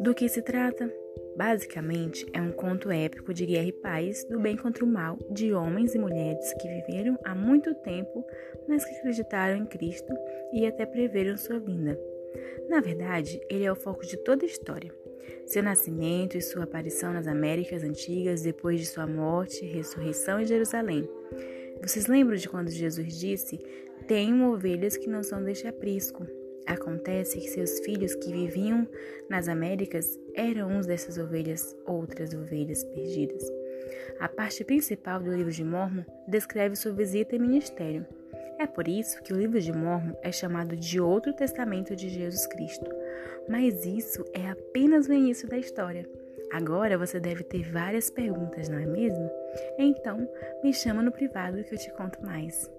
Do que se trata? Basicamente, é um conto épico de guerra e paz, do bem contra o mal, de homens e mulheres que viveram há muito tempo, mas que acreditaram em Cristo e até preveram sua vinda. Na verdade, ele é o foco de toda a história. Seu nascimento e sua aparição nas Américas Antigas, depois de sua morte, ressurreição em Jerusalém. Vocês lembram de quando Jesus disse: Tenho ovelhas que não são deste aprisco. Acontece que seus filhos que viviam nas Américas eram uns dessas ovelhas, outras ovelhas perdidas. A parte principal do livro de Mormon descreve sua visita e ministério. É por isso que o livro de Mormon é chamado de Outro Testamento de Jesus Cristo. Mas isso é apenas o início da história. Agora você deve ter várias perguntas, não é mesmo? Então, me chama no privado que eu te conto mais.